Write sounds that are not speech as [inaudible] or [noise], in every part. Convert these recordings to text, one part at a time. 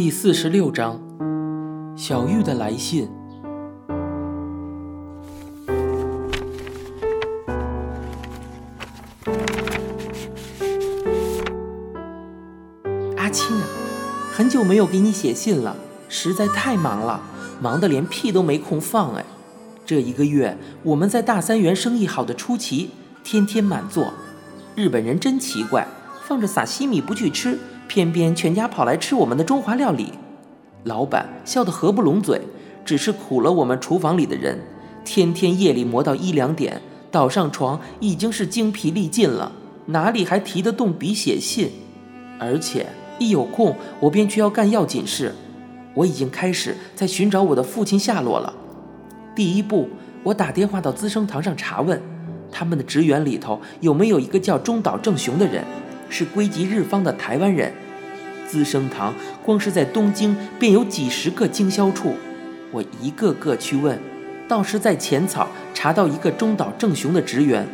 第四十六章，小玉的来信。阿青啊，很久没有给你写信了，实在太忙了，忙得连屁都没空放哎。这一个月我们在大三元生意好的出奇，天天满座。日本人真奇怪，放着撒西米不去吃，偏偏全家跑来吃我们的中华料理。老板笑得合不拢嘴，只是苦了我们厨房里的人，天天夜里磨到一两点，倒上床已经是精疲力尽了，哪里还提得动笔写信？而且。一有空，我便去要干要紧事。我已经开始在寻找我的父亲下落了。第一步，我打电话到资生堂上查问，他们的职员里头有没有一个叫中岛正雄的人，是归集日方的台湾人。资生堂光是在东京便有几十个经销处，我一个个去问，倒是在浅草查到一个中岛正雄的职员。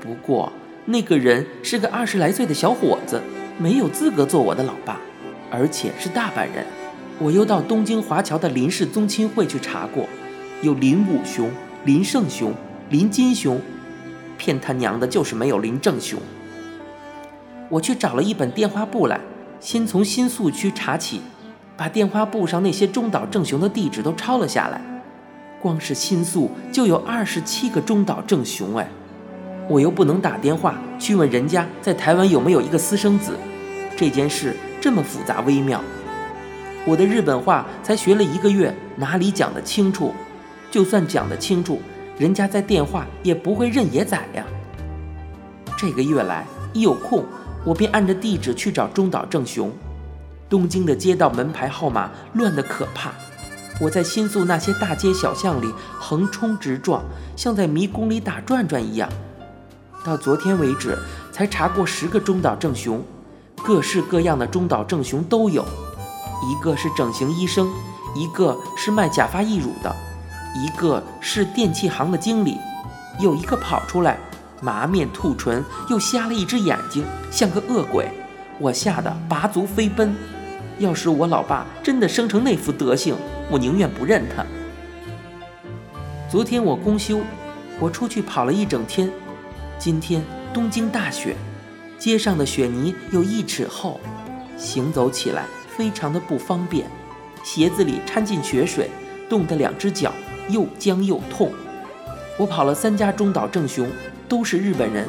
不过那个人是个二十来岁的小伙子。没有资格做我的老爸，而且是大阪人。我又到东京华侨的林氏宗亲会去查过，有林武雄、林胜雄、林金雄，骗他娘的，就是没有林正雄。我去找了一本电话簿来，先从新宿区查起，把电话簿上那些中岛正雄的地址都抄了下来。光是新宿就有二十七个中岛正雄，哎，我又不能打电话去问人家在台湾有没有一个私生子。这件事这么复杂微妙，我的日本话才学了一个月，哪里讲得清楚？就算讲得清楚，人家在电话也不会认野仔呀。这个月来一有空，我便按着地址去找中岛正雄。东京的街道门牌号码乱得可怕，我在新宿那些大街小巷里横冲直撞，像在迷宫里打转转一样。到昨天为止，才查过十个中岛正雄。各式各样的中岛正雄都有，一个是整形医生，一个是卖假发易乳的，一个是电器行的经理，有一个跑出来麻面兔唇，又瞎了一只眼睛，像个恶鬼，我吓得拔足飞奔。要是我老爸真的生成那副德行，我宁愿不认他。昨天我公休，我出去跑了一整天，今天东京大雪。街上的雪泥有一尺厚，行走起来非常的不方便，鞋子里掺进雪水，冻得两只脚又僵又痛。我跑了三家中岛正雄，都是日本人。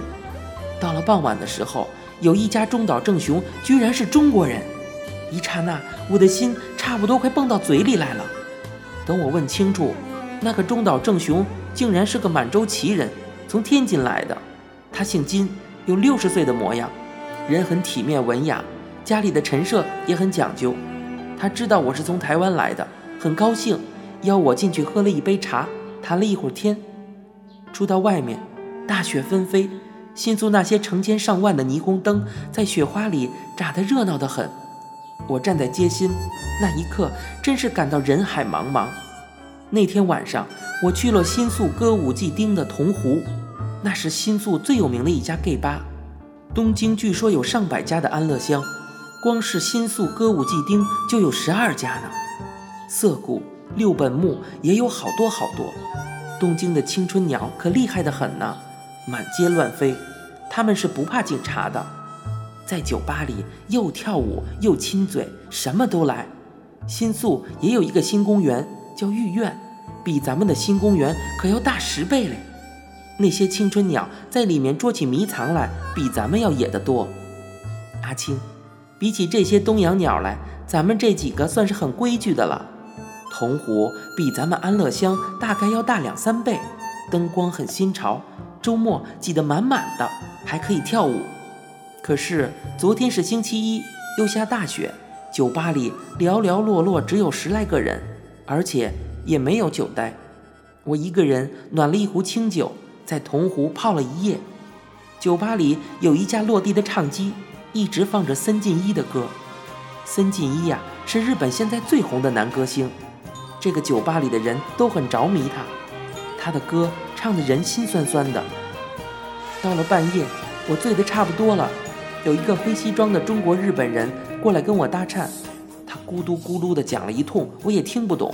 到了傍晚的时候，有一家中岛正雄居然是中国人，一刹那我的心差不多快蹦到嘴里来了。等我问清楚，那个中岛正雄竟然是个满洲旗人，从天津来的，他姓金。有六十岁的模样，人很体面文雅，家里的陈设也很讲究。他知道我是从台湾来的，很高兴，邀我进去喝了一杯茶，谈了一会儿天。出到外面，大雪纷飞，新宿那些成千上万的霓虹灯在雪花里眨得热闹得很。我站在街心，那一刻真是感到人海茫茫。那天晚上，我去了新宿歌舞伎町的铜湖。那是新宿最有名的一家 gay 吧，东京据说有上百家的安乐乡，光是新宿歌舞伎町就有十二家呢。涩谷、六本木也有好多好多。东京的青春鸟可厉害的很呢，满街乱飞，他们是不怕警察的，在酒吧里又跳舞又亲嘴，什么都来。新宿也有一个新公园叫御苑，比咱们的新公园可要大十倍嘞。那些青春鸟在里面捉起迷藏来，比咱们要野得多。阿青，比起这些东洋鸟来，咱们这几个算是很规矩的了。铜壶比咱们安乐乡大概要大两三倍，灯光很新潮，周末挤得满满的，还可以跳舞。可是昨天是星期一，又下大雪，酒吧里寥寥落落只有十来个人，而且也没有酒呆。我一个人暖了一壶清酒。在铜壶泡了一夜，酒吧里有一架落地的唱机，一直放着森进一的歌。森进一呀，是日本现在最红的男歌星，这个酒吧里的人都很着迷他，他的歌唱的人心酸酸的。到了半夜，我醉得差不多了，有一个灰西装的中国日本人过来跟我搭讪，他咕嘟咕嘟的讲了一通，我也听不懂。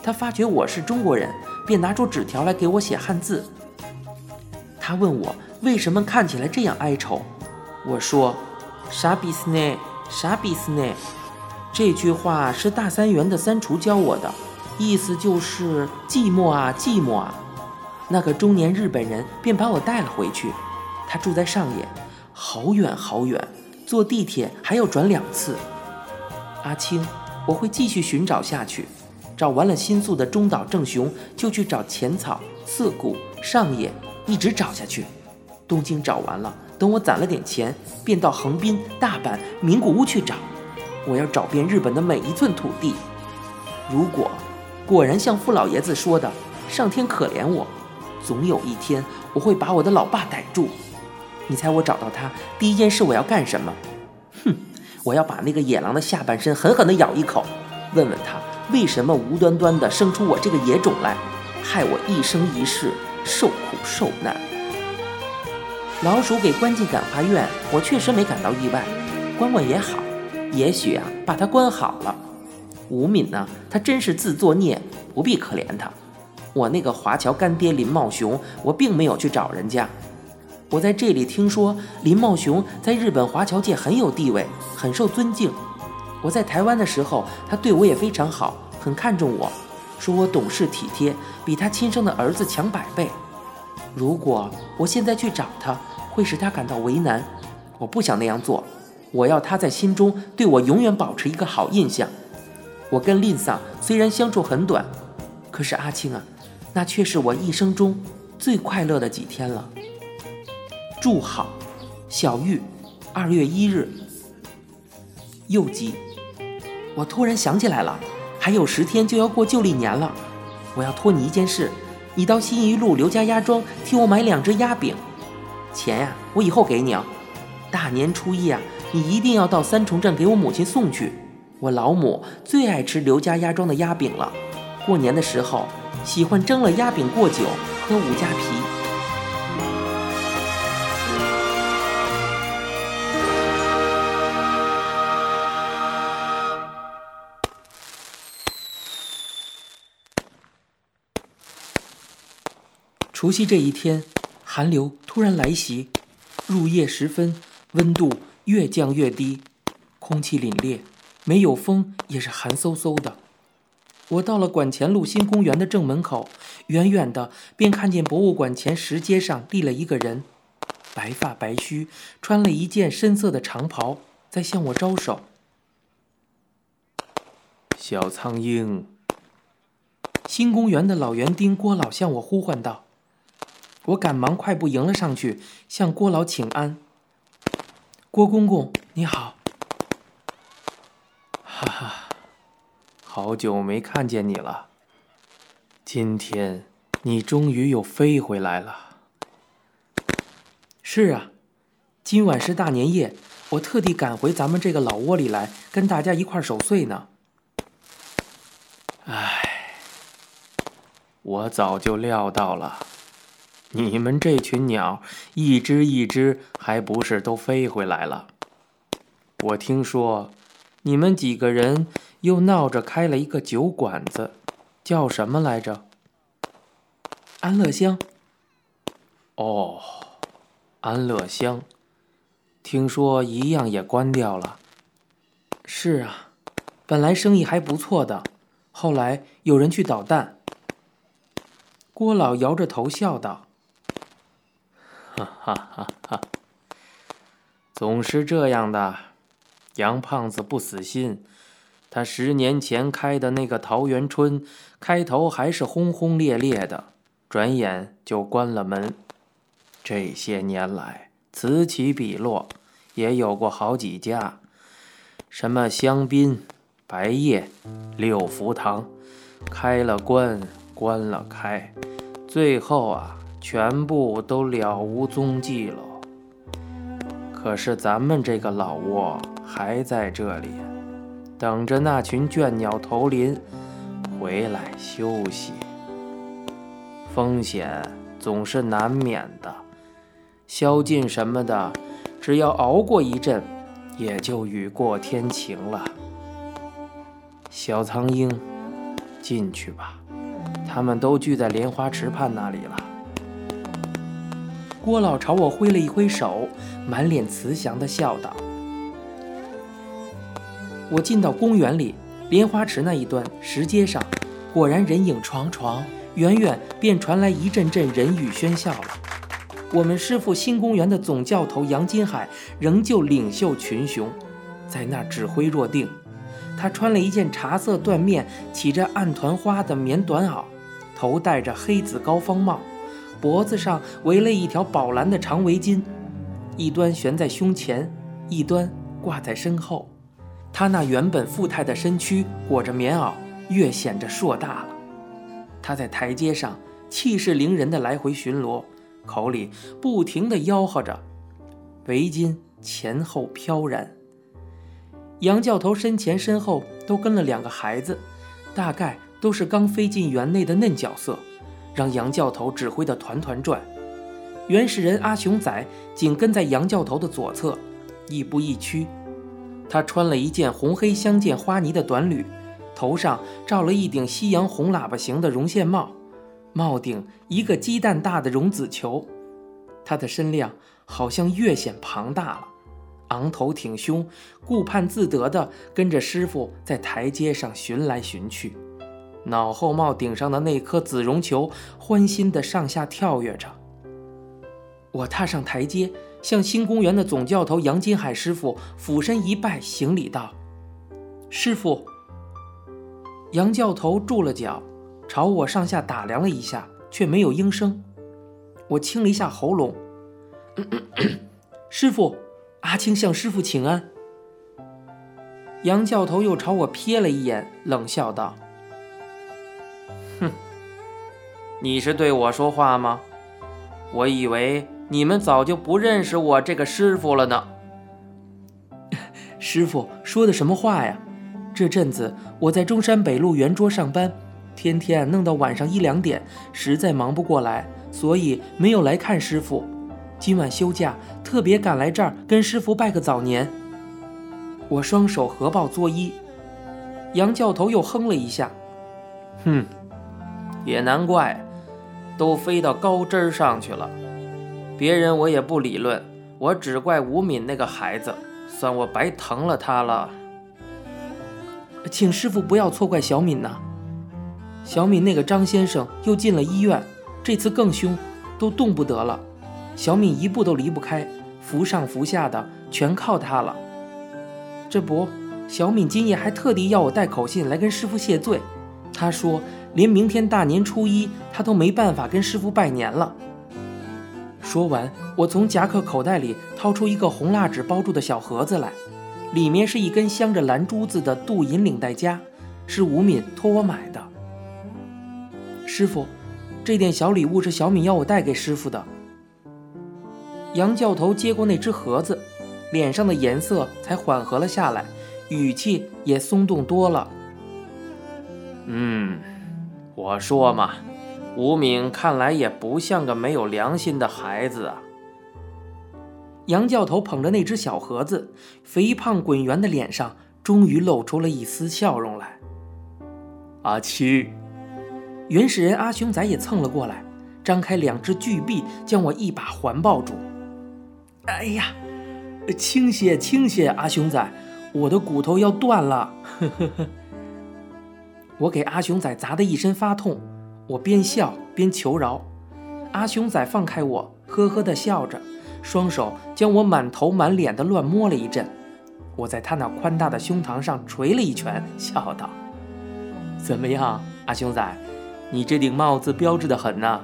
他发觉我是中国人，便拿出纸条来给我写汉字。他问我为什么看起来这样哀愁，我说：“啥比斯呢？啥比斯呢？”这句话是大三元的三厨教我的，意思就是寂寞啊，寂寞啊。那个中年日本人便把我带了回去，他住在上野，好远好远，坐地铁还要转两次。阿青，我会继续寻找下去，找完了新宿的中岛正雄，就去找浅草、涩谷、上野，一直找下去。东京找完了，等我攒了点钱，便到横滨、大阪、名古屋去找。我要找遍日本的每一寸土地。如果果然像傅老爷子说的，上天可怜我，总有一天我会把我的老爸逮住。你猜我找到他第一件事我要干什么？哼！我要把那个野狼的下半身狠狠地咬一口，问问他为什么无端端地生出我这个野种来，害我一生一世受苦受难。老鼠给关进感化院，我确实没感到意外，关关也好，也许啊，把他关好了。吴敏呢，他真是自作孽，不必可怜他。我那个华侨干爹林茂雄，我并没有去找人家。我在这里听说林茂雄在日本华侨界很有地位，很受尊敬。我在台湾的时候，他对我也非常好，很看重我，说我懂事体贴，比他亲生的儿子强百倍。如果我现在去找他，会使他感到为难。我不想那样做，我要他在心中对我永远保持一个好印象。我跟林桑虽然相处很短，可是阿青啊，那却是我一生中最快乐的几天了。祝好，小玉，二月一日。又急，我突然想起来了，还有十天就要过旧历年了，我要托你一件事，你到新一路刘家鸭庄替我买两只鸭饼，钱呀，我以后给你啊。大年初一啊，你一定要到三重镇给我母亲送去，我老母最爱吃刘家鸭庄的鸭饼了，过年的时候喜欢蒸了鸭饼过酒，喝五加皮。除夕这一天，寒流突然来袭，入夜时分，温度越降越低，空气凛冽，没有风也是寒飕飕的。我到了馆前路新公园的正门口，远远的便看见博物馆前石阶上立了一个人，白发白须，穿了一件深色的长袍，在向我招手。小苍鹰，新公园的老园丁郭老向我呼唤道。我赶忙快步迎了上去，向郭老请安。郭公公，你好。哈哈，好久没看见你了。今天你终于又飞回来了。是啊，今晚是大年夜，我特地赶回咱们这个老窝里来，跟大家一块守岁呢。唉，我早就料到了。你们这群鸟，一只一只，还不是都飞回来了？我听说，你们几个人又闹着开了一个酒馆子，叫什么来着？安乐乡。哦，安乐乡，听说一样也关掉了。是啊，本来生意还不错的，后来有人去捣蛋。郭老摇着头笑道。哈哈哈！哈，总是这样的。杨胖子不死心，他十年前开的那个桃源春，开头还是轰轰烈烈的，转眼就关了门。这些年来，此起彼落，也有过好几家，什么香槟、白叶、六福堂，开了关，关了开，最后啊。全部都了无踪迹了。可是咱们这个老窝还在这里，等着那群倦鸟投林回来休息。风险总是难免的，宵禁什么的，只要熬过一阵，也就雨过天晴了。小苍鹰，进去吧，他们都聚在莲花池畔那里了。郭老朝我挥了一挥手，满脸慈祥地笑道：“我进到公园里，莲花池那一端石阶上，果然人影幢幢，远远便传来一阵阵人语喧笑了。我们师傅新公园的总教头杨金海仍旧领袖群雄，在那儿指挥若定。他穿了一件茶色缎面、起着暗团花的棉短袄，头戴着黑紫高方帽。”脖子上围了一条宝蓝的长围巾，一端悬在胸前，一端挂在身后。他那原本富态的身躯裹着棉袄，越显着硕大了。他在台阶上气势凌人的来回巡逻，口里不停地吆喝着，围巾前后飘然。杨教头身前身后都跟了两个孩子，大概都是刚飞进园内的嫩角色。让杨教头指挥的团团转，原始人阿雄仔紧跟在杨教头的左侧，亦步亦趋。他穿了一件红黑相间花呢的短履，头上罩了一顶夕阳红喇叭形的绒线帽，帽顶一个鸡蛋大的绒子球。他的身量好像越显庞大了，昂头挺胸，顾盼自得地跟着师傅在台阶上寻来寻去。脑后帽顶上的那颗紫绒球欢欣地上下跳跃着。我踏上台阶，向新公园的总教头杨金海师傅俯身一拜，行礼道：“师傅。”杨教头住了脚，朝我上下打量了一下，却没有应声。我清了一下喉咙：“ [coughs] 师傅，阿青向师傅请安。”杨教头又朝我瞥了一眼，冷笑道。哼，你是对我说话吗？我以为你们早就不认识我这个师傅了呢。[laughs] 师傅说的什么话呀？这阵子我在中山北路圆桌上班，天天弄到晚上一两点，实在忙不过来，所以没有来看师傅。今晚休假，特别赶来这儿跟师傅拜个早年。我双手合抱作揖。杨教头又哼了一下，哼。也难怪，都飞到高枝儿上去了。别人我也不理论，我只怪吴敏那个孩子，算我白疼了他了。请师傅不要错怪小敏呐。小敏那个张先生又进了医院，这次更凶，都动不得了。小敏一步都离不开，扶上扶下的全靠他了。这不，小敏今夜还特地要我带口信来跟师傅谢罪。他说。连明天大年初一，他都没办法跟师傅拜年了。说完，我从夹克口袋里掏出一个红蜡纸包住的小盒子来，里面是一根镶着蓝珠子的镀银领带夹，是吴敏托我买的。师傅，这点小礼物是小敏要我带给师傅的。杨教头接过那只盒子，脸上的颜色才缓和了下来，语气也松动多了。嗯。我说嘛，吴敏看来也不像个没有良心的孩子啊。杨教头捧着那只小盒子，肥胖滚圆的脸上终于露出了一丝笑容来。阿七，原始人阿雄仔也蹭了过来，张开两只巨臂将我一把环抱住。哎呀，轻些轻些，阿雄仔，我的骨头要断了。呵呵呵。我给阿雄仔砸得一身发痛，我边笑边求饶。阿雄仔放开我，呵呵地笑着，双手将我满头满脸的乱摸了一阵。我在他那宽大的胸膛上捶了一拳，笑道：“怎么样，阿雄仔，你这顶帽子标致的很呐。”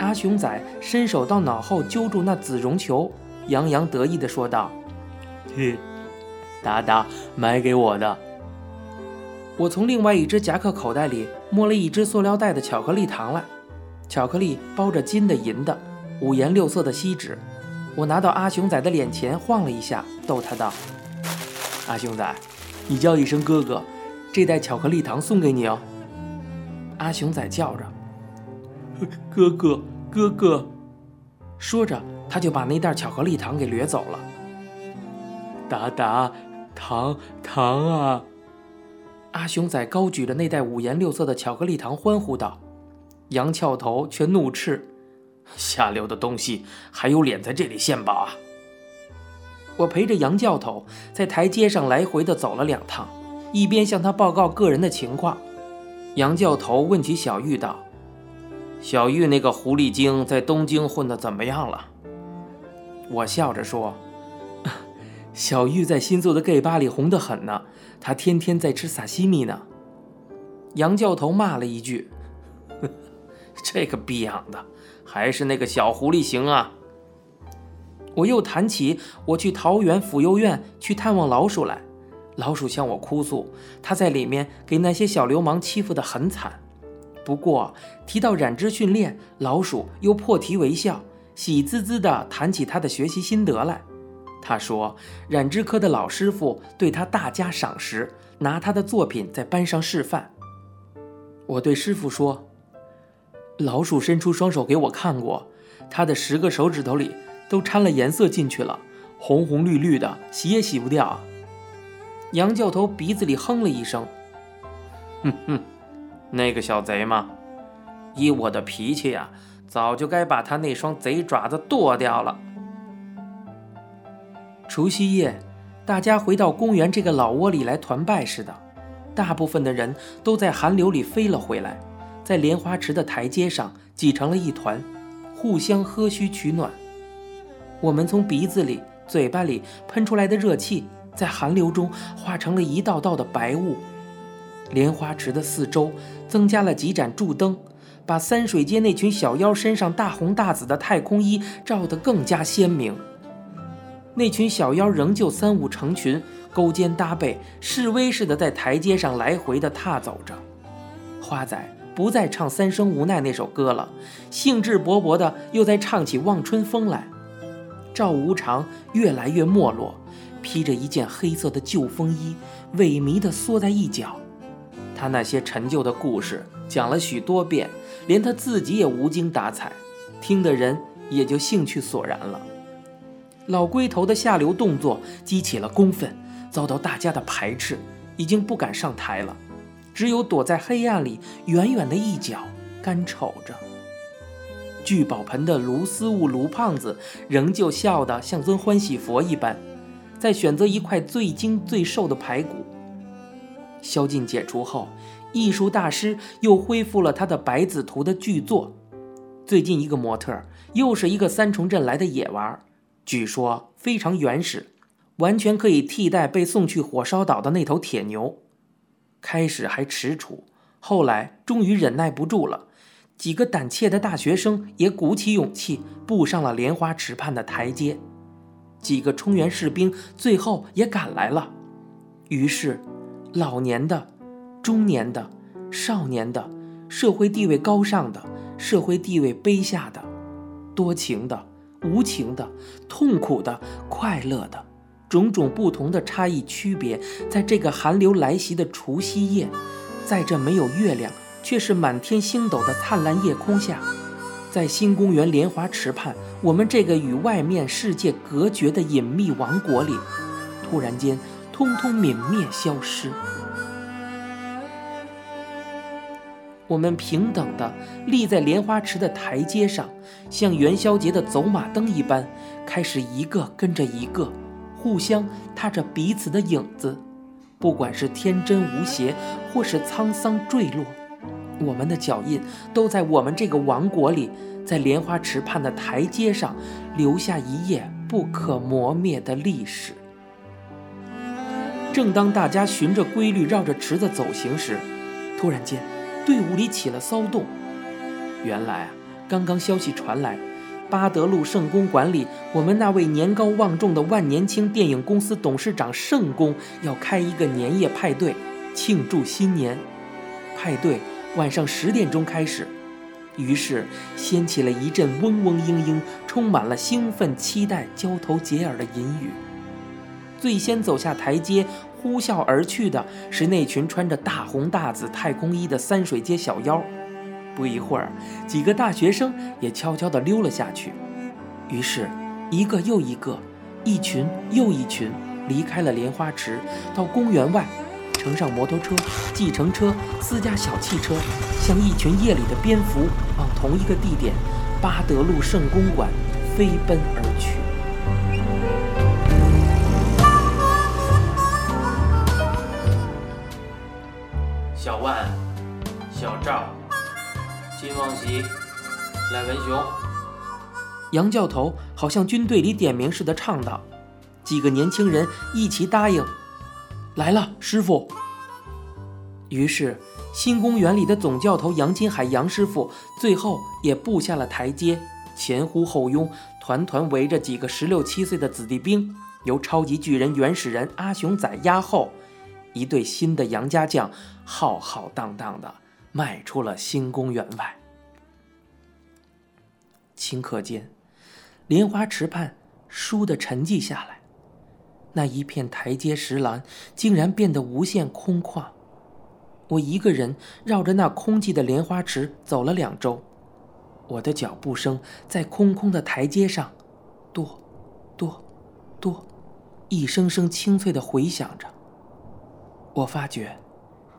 阿雄仔伸手到脑后揪住那紫绒球，洋洋得意地说道：“嘿，达达买给我的。”我从另外一只夹克口袋里摸了一只塑料袋的巧克力糖来，巧克力包着金的、银的，五颜六色的锡纸。我拿到阿雄仔的脸前晃了一下，逗他道：“阿雄仔，你叫一声哥哥，这袋巧克力糖送给你哦。”阿雄仔叫着：“哥哥，哥哥！”说着，他就把那袋巧克力糖给掠走了。达达，糖糖啊！阿雄仔高举着那袋五颜六色的巧克力糖，欢呼道。杨翘头却怒斥：“下流的东西，还有脸在这里献宝啊！”我陪着杨教头在台阶上来回的走了两趟，一边向他报告个人的情况。杨教头问起小玉道：“小玉那个狐狸精在东京混得怎么样了？”我笑着说：“小玉在新做的 gay 吧里红得很呢，她天天在吃萨西米呢。”杨教头骂了一句：“ [laughs] 这个逼养的，还是那个小狐狸行啊！”我又谈起我去桃园妇幼院去探望老鼠来，老鼠向我哭诉，他在里面给那些小流氓欺负得很惨。不过提到染织训练，老鼠又破涕为笑，喜滋滋地谈起他的学习心得来。他说，染织科的老师傅对他大加赏识，拿他的作品在班上示范。我对师傅说，老鼠伸出双手给我看过，他的十个手指头里。都掺了颜色进去了，红红绿绿的，洗也洗不掉。杨教头鼻子里哼了一声：“哼哼，那个小贼嘛，以我的脾气呀，早就该把他那双贼爪子剁掉了。”除夕夜，大家回到公园这个老窝里来团拜似的，大部分的人都在寒流里飞了回来，在莲花池的台阶上挤成了一团，互相喝嘘取暖。我们从鼻子里、嘴巴里喷出来的热气，在寒流中化成了一道道的白雾。莲花池的四周增加了几盏柱灯，把三水街那群小妖身上大红大紫的太空衣照得更加鲜明。那群小妖仍旧三五成群，勾肩搭背，示威似的在台阶上来回的踏走着。花仔不再唱《三生无奈》那首歌了，兴致勃勃的又在唱起《望春风》来。赵无常越来越没落，披着一件黑色的旧风衣，萎靡的缩在一角。他那些陈旧的故事讲了许多遍，连他自己也无精打采，听的人也就兴趣索然了。老龟头的下流动作激起了公愤，遭到大家的排斥，已经不敢上台了，只有躲在黑暗里远远的一角，干瞅着。聚宝盆的卢思悟卢胖子仍旧笑得像尊欢喜佛一般，在选择一块最精最瘦的排骨。宵禁解除后，艺术大师又恢复了他的百子图的巨作。最近一个模特又是一个三重镇来的野娃，据说非常原始，完全可以替代被送去火烧岛的那头铁牛。开始还踟蹰，后来终于忍耐不住了。几个胆怯的大学生也鼓起勇气步上了莲花池畔的台阶，几个冲原士兵最后也赶来了。于是，老年的、中年的、少年的、社会地位高尚的、社会地位卑下的、多情的、无情的、痛苦的、快乐的，种种不同的差异区别，在这个寒流来袭的除夕夜，在这没有月亮。却是满天星斗的灿烂夜空下，在新公园莲花池畔，我们这个与外面世界隔绝的隐秘王国里，突然间通通泯灭消失。我们平等地立在莲花池的台阶上，像元宵节的走马灯一般，开始一个跟着一个，互相踏着彼此的影子，不管是天真无邪，或是沧桑坠落。我们的脚印都在我们这个王国里，在莲花池畔的台阶上留下一页不可磨灭的历史。正当大家循着规律绕着池子走行时，突然间，队伍里起了骚动。原来啊，刚刚消息传来，巴德路圣公馆里，我们那位年高望重的万年青电影公司董事长圣公要开一个年夜派对，庆祝新年。派对。晚上十点钟开始，于是掀起了一阵嗡嗡嘤嘤、充满了兴奋、期待、交头接耳的淫语。最先走下台阶、呼啸而去的是那群穿着大红大紫太空衣的三水街小妖。不一会儿，几个大学生也悄悄地溜了下去。于是，一个又一个，一群又一群，离开了莲花池，到公园外。乘上摩托车、计程车、私家小汽车，像一群夜里的蝙蝠，往同一个地点——巴德路圣公馆飞奔而去。小赵、金旺喜、赖文雄，杨教头好像军队里点名似的唱道。几个年轻人一齐答应：“来了，师傅。”于是，新公园里的总教头杨金海杨师傅最后也步下了台阶，前呼后拥，团团围着几个十六七岁的子弟兵，由超级巨人原始人阿雄仔压后，一队新的杨家将浩浩荡荡的迈出了新公园外。顷刻间，莲花池畔倏地沉寂下来。那一片台阶石栏竟然变得无限空旷。我一个人绕着那空寂的莲花池走了两周，我的脚步声在空空的台阶上，跺，跺，跺，一声声清脆地回响着。我发觉，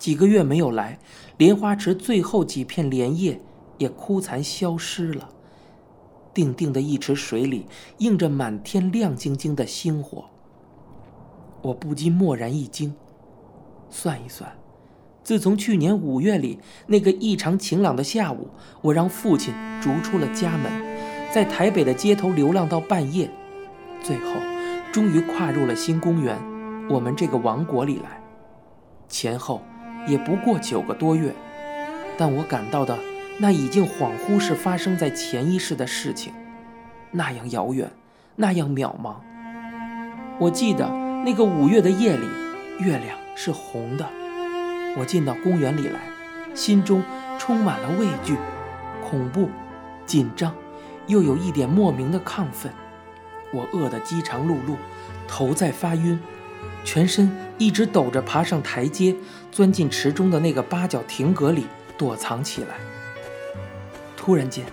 几个月没有来，莲花池最后几片莲叶也枯残消失了。定定的一池水里映着满天亮晶晶的星火。我不禁蓦然一惊，算一算，自从去年五月里那个异常晴朗的下午，我让父亲逐出了家门，在台北的街头流浪到半夜，最后终于跨入了新公园，我们这个王国里来。前后也不过九个多月，但我感到的那已经恍惚是发生在前一世的事情，那样遥远，那样渺茫。我记得。那个五月的夜里，月亮是红的。我进到公园里来，心中充满了畏惧、恐怖、紧张，又有一点莫名的亢奋。我饿得饥肠辘辘，头在发晕，全身一直抖着，爬上台阶，钻进池中的那个八角亭阁里躲藏起来。突然间，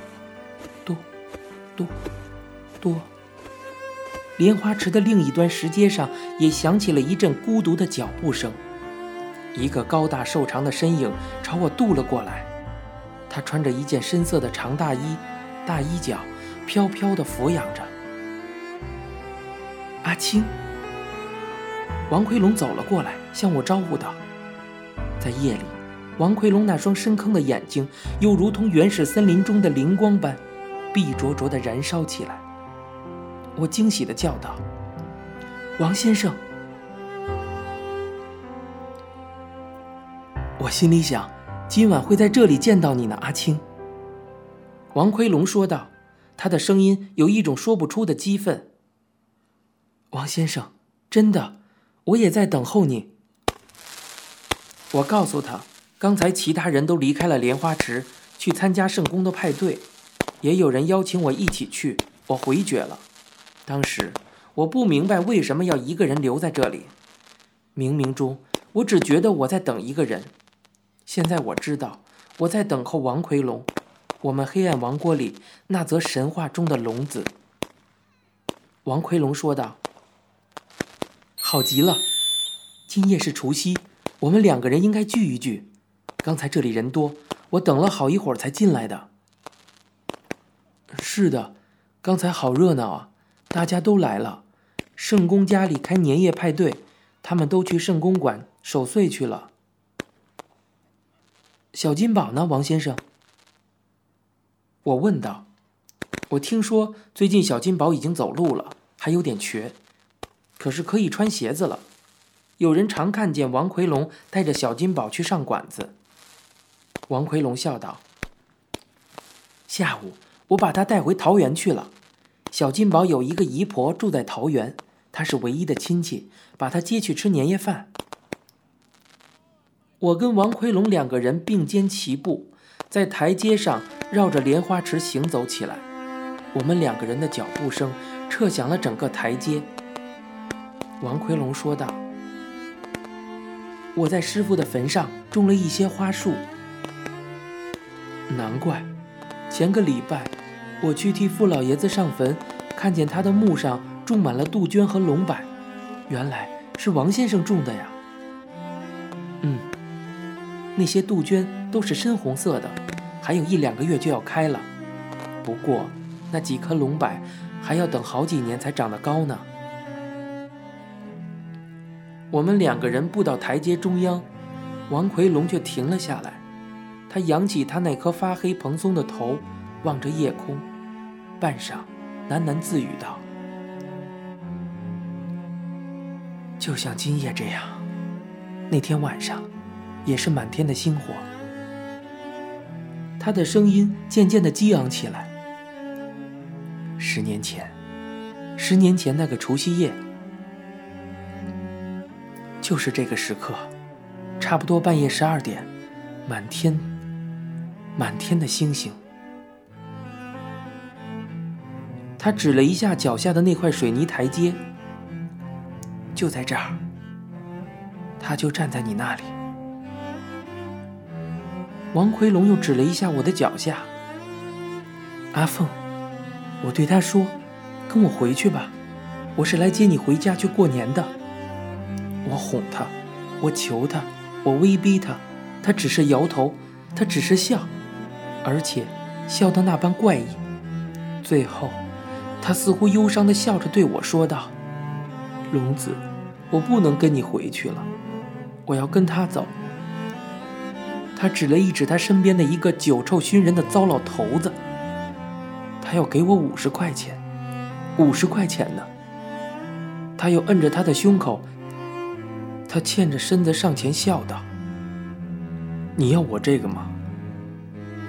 嘟，嘟，嘟。莲花池的另一端石阶上也响起了一阵孤独的脚步声，一个高大瘦长的身影朝我渡了过来。他穿着一件深色的长大衣，大衣角飘飘地俯仰着。阿青，王奎龙走了过来，向我招呼道：“在夜里，王奎龙那双深坑的眼睛又如同原始森林中的灵光般，碧灼灼地燃烧起来。”我惊喜地叫道：“王先生！”我心里想，今晚会在这里见到你呢，阿青。”王奎龙说道，他的声音有一种说不出的激愤。“王先生，真的，我也在等候你。”我告诉他，刚才其他人都离开了莲花池，去参加圣宫的派对，也有人邀请我一起去，我回绝了。当时我不明白为什么要一个人留在这里，冥冥中我只觉得我在等一个人。现在我知道我在等候王奎龙，我们黑暗王国里那则神话中的龙子。王奎龙说道：“好极了，今夜是除夕，我们两个人应该聚一聚。刚才这里人多，我等了好一会儿才进来的。”是的，刚才好热闹啊。大家都来了，圣公家里开年夜派对，他们都去圣公馆守岁去了。小金宝呢，王先生？我问道。我听说最近小金宝已经走路了，还有点瘸，可是可以穿鞋子了。有人常看见王奎龙带着小金宝去上馆子。王奎龙笑道：“下午我把他带回桃园去了。”小金宝有一个姨婆住在桃园，她是唯一的亲戚，把她接去吃年夜饭。我跟王奎龙两个人并肩齐步，在台阶上绕着莲花池行走起来。我们两个人的脚步声彻响了整个台阶。王奎龙说道：“我在师傅的坟上种了一些花树，难怪前个礼拜。”我去替傅老爷子上坟，看见他的墓上种满了杜鹃和龙柏，原来是王先生种的呀。嗯那些杜鹃都是深红色的，还有一两个月就要开了。不过，那几棵龙柏还要等好几年才长得高呢。我们两个人步到台阶中央，王奎龙却停了下来。他扬起他那颗发黑蓬松的头，望着夜空，半晌，喃喃自语道：“就像今夜这样，那天晚上，也是满天的星火。”他的声音渐渐的激昂起来。十年前，十年前那个除夕夜，就是这个时刻，差不多半夜十二点，满天，满天的星星。他指了一下脚下的那块水泥台阶，就在这儿。他就站在你那里。王奎龙又指了一下我的脚下，阿凤。我对他说：“跟我回去吧，我是来接你回家去过年的。”我哄他，我求他，我威逼他，他只是摇头，他只是笑，而且笑得那般怪异。最后，他似乎忧伤地笑着对我说道：“龙子，我不能跟你回去了，我要跟他走。”他指了一指他身边的一个酒臭熏人的糟老头子。他要给我五十块钱，五十块钱呢。他又摁着他的胸口，他欠着身子上前笑道：“你要我这个吗？”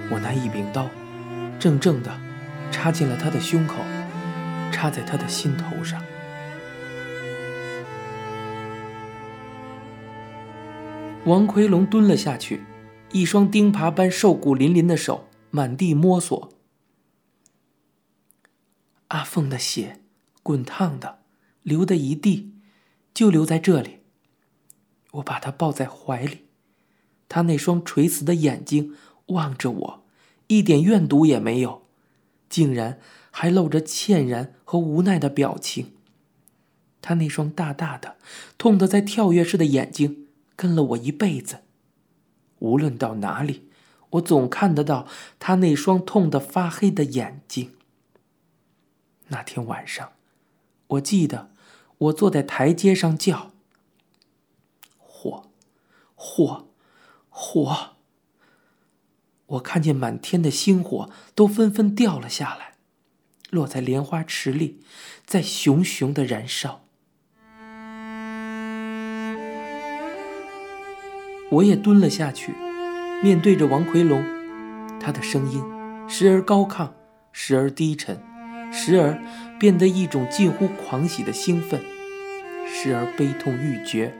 我拿一柄刀，正正的插进了他的胸口，插在他的心头上。王奎龙蹲了下去，一双钉耙般瘦骨嶙嶙的手满地摸索。阿凤的血，滚烫的，流的一地，就流在这里。我把她抱在怀里，她那双垂死的眼睛望着我，一点怨毒也没有，竟然还露着歉然和无奈的表情。她那双大大的、痛得在跳跃似的眼睛，跟了我一辈子。无论到哪里，我总看得到她那双痛得发黑的眼睛。那天晚上，我记得我坐在台阶上叫：“，火，火！”我看见满天的星火都纷纷掉了下来，落在莲花池里，在熊熊的燃烧。我也蹲了下去，面对着王奎龙，他的声音时而高亢，时而低沉。时而变得一种近乎狂喜的兴奋，时而悲痛欲绝，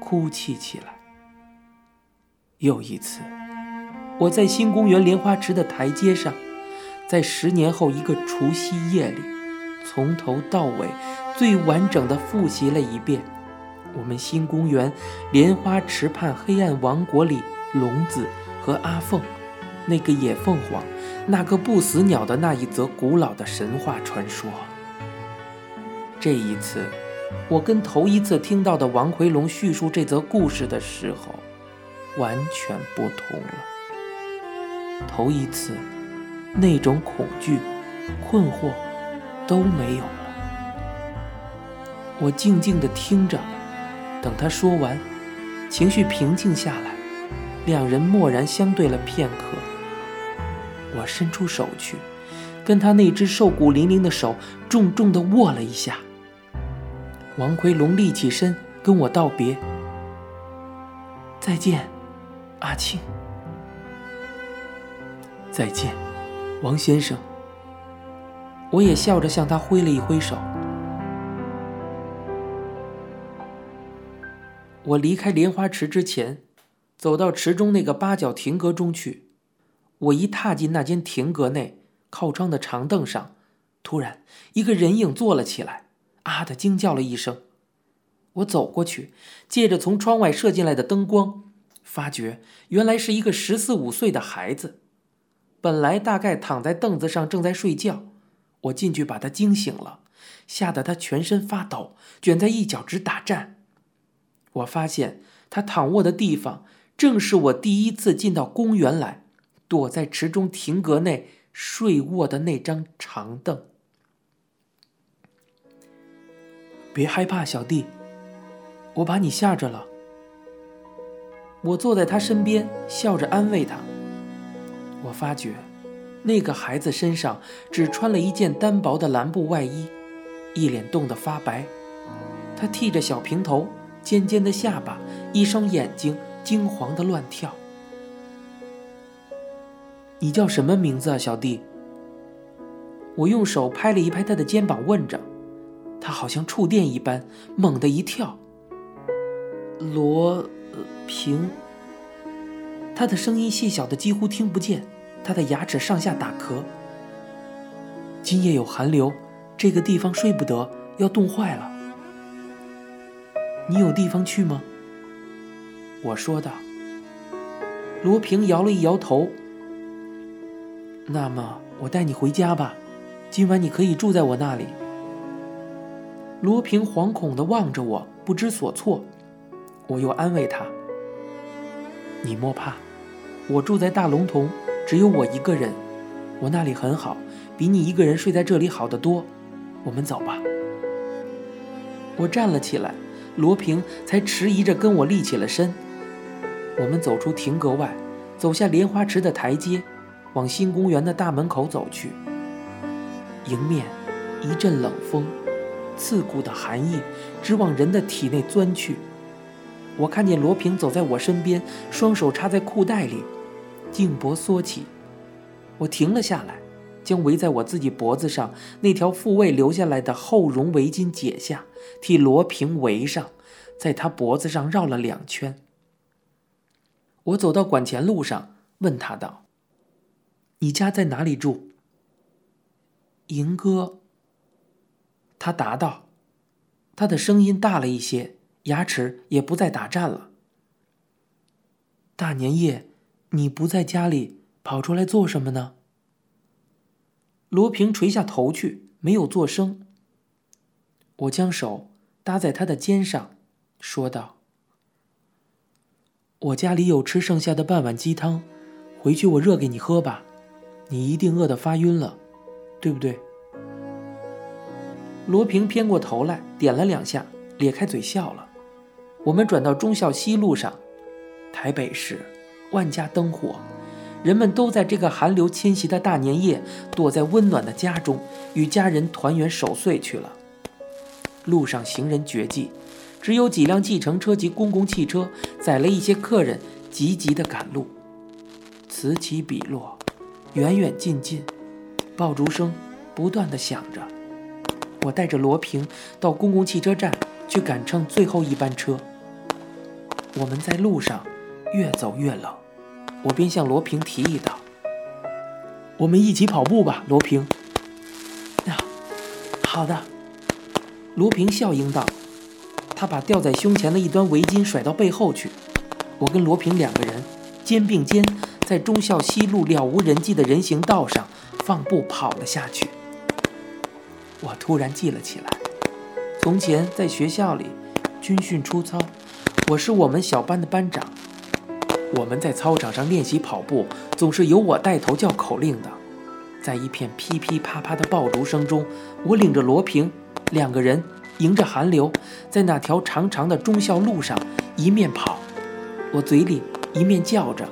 哭泣起来。又一次，我在新公园莲花池的台阶上，在十年后一个除夕夜里，从头到尾最完整的复习了一遍我们新公园莲花池畔黑暗王国里龙子和阿凤。那个野凤凰，那个不死鸟的那一则古老的神话传说。这一次，我跟头一次听到的王奎龙叙述这则故事的时候，完全不同了。头一次，那种恐惧、困惑都没有了。我静静地听着，等他说完，情绪平静下来，两人默然相对了片刻。我伸出手去，跟他那只瘦骨嶙嶙的手重重地握了一下。王奎龙立起身跟我道别：“再见，阿庆。”“再见，王先生。”我也笑着向他挥了一挥手。我离开莲花池之前，走到池中那个八角亭阁中去。我一踏进那间亭阁内，靠窗的长凳上，突然一个人影坐了起来，啊的惊叫了一声。我走过去，借着从窗外射进来的灯光，发觉原来是一个十四五岁的孩子，本来大概躺在凳子上正在睡觉，我进去把他惊醒了，吓得他全身发抖，卷在一角直打颤。我发现他躺卧的地方正是我第一次进到公园来，躲在池中亭阁内睡卧的那张长凳。别害怕，小弟，我把你吓着了。我坐在他身边，笑着安慰他。我发觉，那个孩子身上只穿了一件单薄的蓝布外衣，一脸冻得发白。他剃着小平头，尖尖的下巴，一双眼睛惊惶的乱跳。你叫什么名字啊，小弟？我用手拍了一拍他的肩膀，问着。他好像触电一般，猛地一跳。罗平。他的声音细小的几乎听不见，他的牙齿上下打嗝。今夜有寒流，这个地方睡不得，要冻坏了。你有地方去吗？我说道。罗平摇了一摇头。那么我带你回家吧，今晚你可以住在我那里。罗平惶恐地望着我，不知所措。我又安慰他：“你莫怕，我住在大龙洞，只有我一个人，我那里很好，比你一个人睡在这里好得多。我们走吧。”我站了起来，罗平才迟疑着跟我立起了身。我们走出亭阁外，走下莲花池的台阶，往新公园的大门口走去。迎面一阵冷风。刺骨的寒意直往人的体内钻去。我看见罗平走在我身边，双手插在裤袋里，颈脖缩起。我停了下来，将围在我自己脖子上那条复位留下来的厚绒围巾解下，替罗平围上，在他脖子上绕了两圈。我走到馆前路上，问他道：“你家在哪里住？”银哥。他答道：“他的声音大了一些，牙齿也不再打颤了。大年夜，你不在家里，跑出来做什么呢？”罗平垂下头去，没有作声。我将手搭在他的肩上，说道：“我家里有吃剩下的半碗鸡汤，回去我热给你喝吧。你一定饿得发晕了，对不对？”罗平偏过头来，点了两下，咧开嘴笑了。我们转到忠孝西路上，台北市万家灯火，人们都在这个寒流侵袭的大年夜，躲在温暖的家中，与家人团圆守岁去了。路上行人绝迹，只有几辆计程车及公共汽车载了一些客人，急急地赶路。此起彼落，远远近近，爆竹声不断地响着。我带着罗平到公共汽车站去赶乘最后一班车。我们在路上越走越冷，我便向罗平提议道：“我们一起跑步吧，罗平。”“呀，好的。”罗平笑应道。他把吊在胸前的一端围巾甩到背后去。我跟罗平两个人肩并肩，在忠孝西路了无人迹的人行道上放步跑了下去。我突然记了起来，从前在学校里，军训出操，我是我们小班的班长。我们在操场上练习跑步，总是由我带头叫口令的。在一片噼噼啪啪的爆竹声中，我领着罗平两个人，迎着寒流，在那条长长的忠孝路上一面跑，我嘴里一面叫着。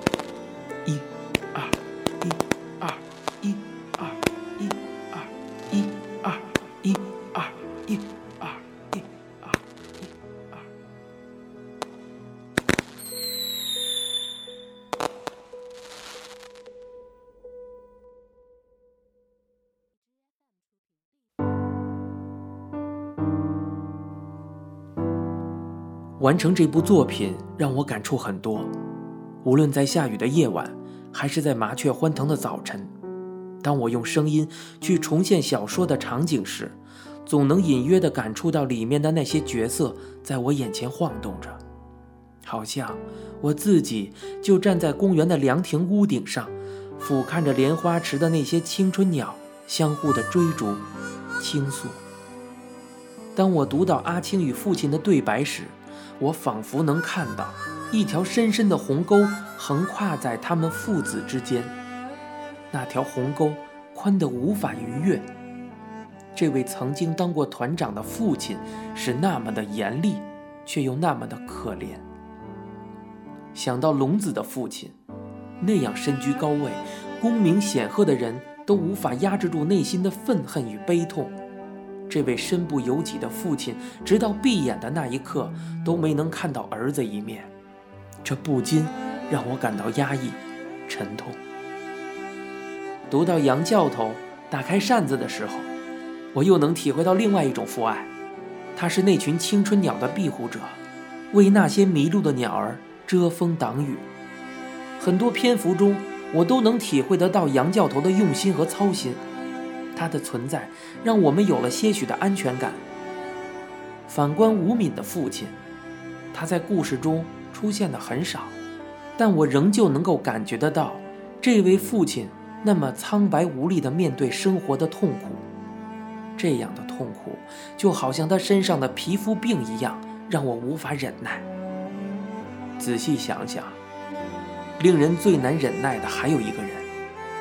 完成这部作品让我感触很多，无论在下雨的夜晚，还是在麻雀欢腾的早晨，当我用声音去重现小说的场景时，总能隐约地感触到里面的那些角色在我眼前晃动着，好像我自己就站在公园的凉亭屋顶上，俯瞰着莲花池的那些青春鸟相互的追逐、倾诉。当我读到阿青与父亲的对白时，我仿佛能看到一条深深的鸿沟横跨在他们父子之间。那条鸿沟宽得无法逾越。这位曾经当过团长的父亲是那么的严厉，却又那么的可怜。想到龙子的父亲，那样身居高位、功名显赫的人都无法压制住内心的愤恨与悲痛。这位身不由己的父亲，直到闭眼的那一刻都没能看到儿子一面，这不禁让我感到压抑、沉痛。读到杨教头打开扇子的时候，我又能体会到另外一种父爱，他是那群青春鸟的庇护者，为那些迷路的鸟儿。遮风挡雨，很多篇幅中，我都能体会得到杨教头的用心和操心。他的存在让我们有了些许的安全感。反观吴敏的父亲，他在故事中出现的很少，但我仍旧能够感觉得到，这位父亲那么苍白无力地面对生活的痛苦。这样的痛苦，就好像他身上的皮肤病一样，让我无法忍耐。仔细想想，令人最难忍耐的还有一个人，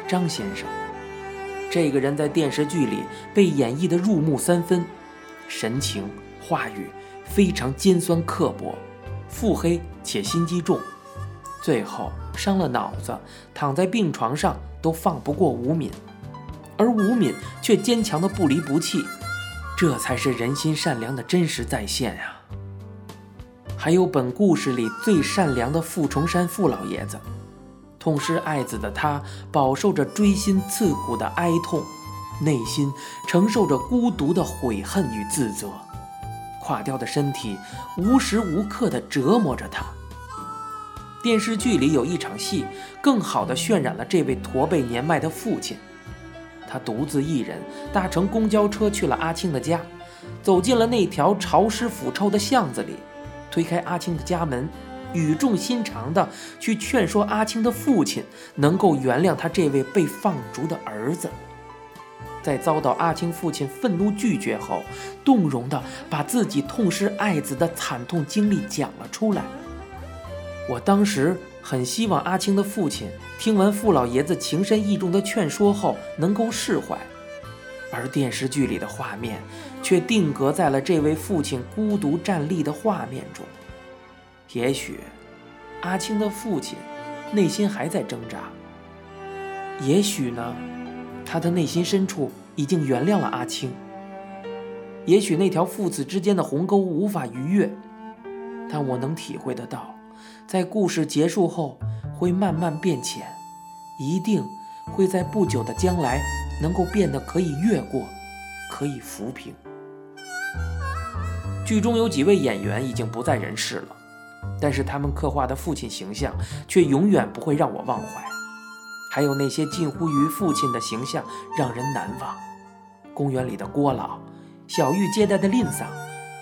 张先生。这个人在电视剧里被演绎的入木三分，神情、话语非常尖酸刻薄，腹黑且心机重，最后伤了脑子，躺在病床上都放不过吴敏，而吴敏却坚强的不离不弃，这才是人心善良的真实再现呀。还有本故事里最善良的傅崇山傅老爷子，痛失爱子的他饱受着锥心刺骨的哀痛，内心承受着孤独的悔恨与自责，垮掉的身体无时无刻地折磨着他。电视剧里有一场戏，更好地渲染了这位驼背年迈的父亲。他独自一人搭乘公交车去了阿青的家，走进了那条潮湿腐臭的巷子里。推开阿青的家门，语重心长地去劝说阿青的父亲能够原谅他这位被放逐的儿子。在遭到阿青父亲愤怒拒绝后，动容地把自己痛失爱子的惨痛经历讲了出来。我当时很希望阿青的父亲听完傅老爷子情深意重的劝说后能够释怀。而电视剧里的画面，却定格在了这位父亲孤独站立的画面中。也许，阿青的父亲内心还在挣扎；也许呢，他的内心深处已经原谅了阿青；也许那条父子之间的鸿沟无法逾越。但我能体会得到，在故事结束后会慢慢变浅，一定会在不久的将来。能够变得可以越过，可以抚平。剧中有几位演员已经不在人世了，但是他们刻画的父亲形象却永远不会让我忘怀。还有那些近乎于父亲的形象让人难忘。公园里的郭老，小玉接待的吝丧，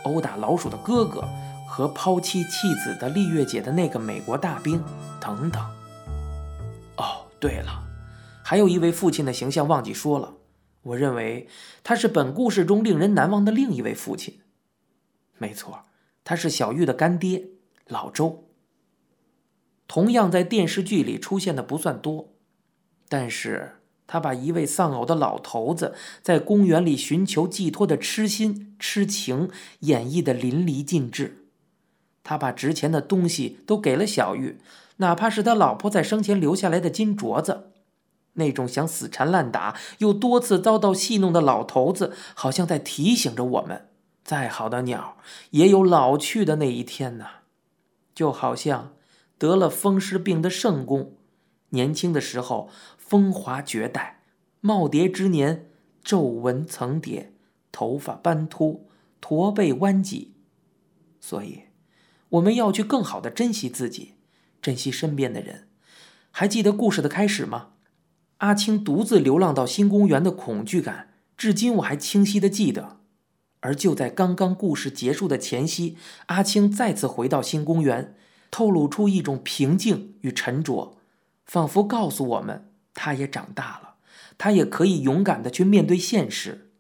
殴打老鼠的哥哥，和抛妻弃子的丽月姐的那个美国大兵，等等。哦，对了。还有一位父亲的形象忘记说了，我认为他是本故事中令人难忘的另一位父亲。没错，他是小玉的干爹老周。同样在电视剧里出现的不算多，但是他把一位丧偶的老头子在公园里寻求寄托的痴心痴情演绎的淋漓尽致。他把值钱的东西都给了小玉，哪怕是他老婆在生前留下来的金镯子。那种想死缠烂打又多次遭到戏弄的老头子，好像在提醒着我们：再好的鸟也有老去的那一天呢。就好像得了风湿病的圣公，年轻的时候风华绝代，耄耋之年皱纹层叠，头发斑秃，驼背弯脊。所以，我们要去更好的珍惜自己，珍惜身边的人。还记得故事的开始吗？阿青独自流浪到新公园的恐惧感，至今我还清晰的记得。而就在刚刚故事结束的前夕，阿青再次回到新公园，透露出一种平静与沉着，仿佛告诉我们，他也长大了，他也可以勇敢的去面对现实。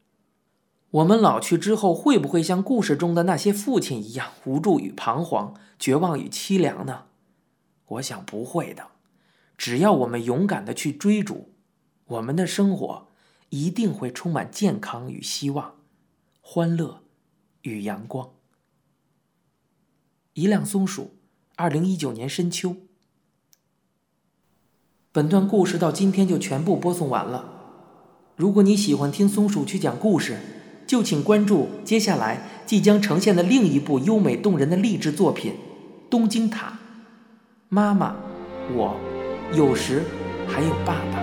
我们老去之后，会不会像故事中的那些父亲一样，无助与彷徨，绝望与凄凉呢？我想不会的。只要我们勇敢的去追逐，我们的生活一定会充满健康与希望，欢乐与阳光。一辆松鼠，二零一九年深秋。本段故事到今天就全部播送完了。如果你喜欢听松鼠去讲故事，就请关注接下来即将呈现的另一部优美动人的励志作品《东京塔》。妈妈，我有时还有爸爸。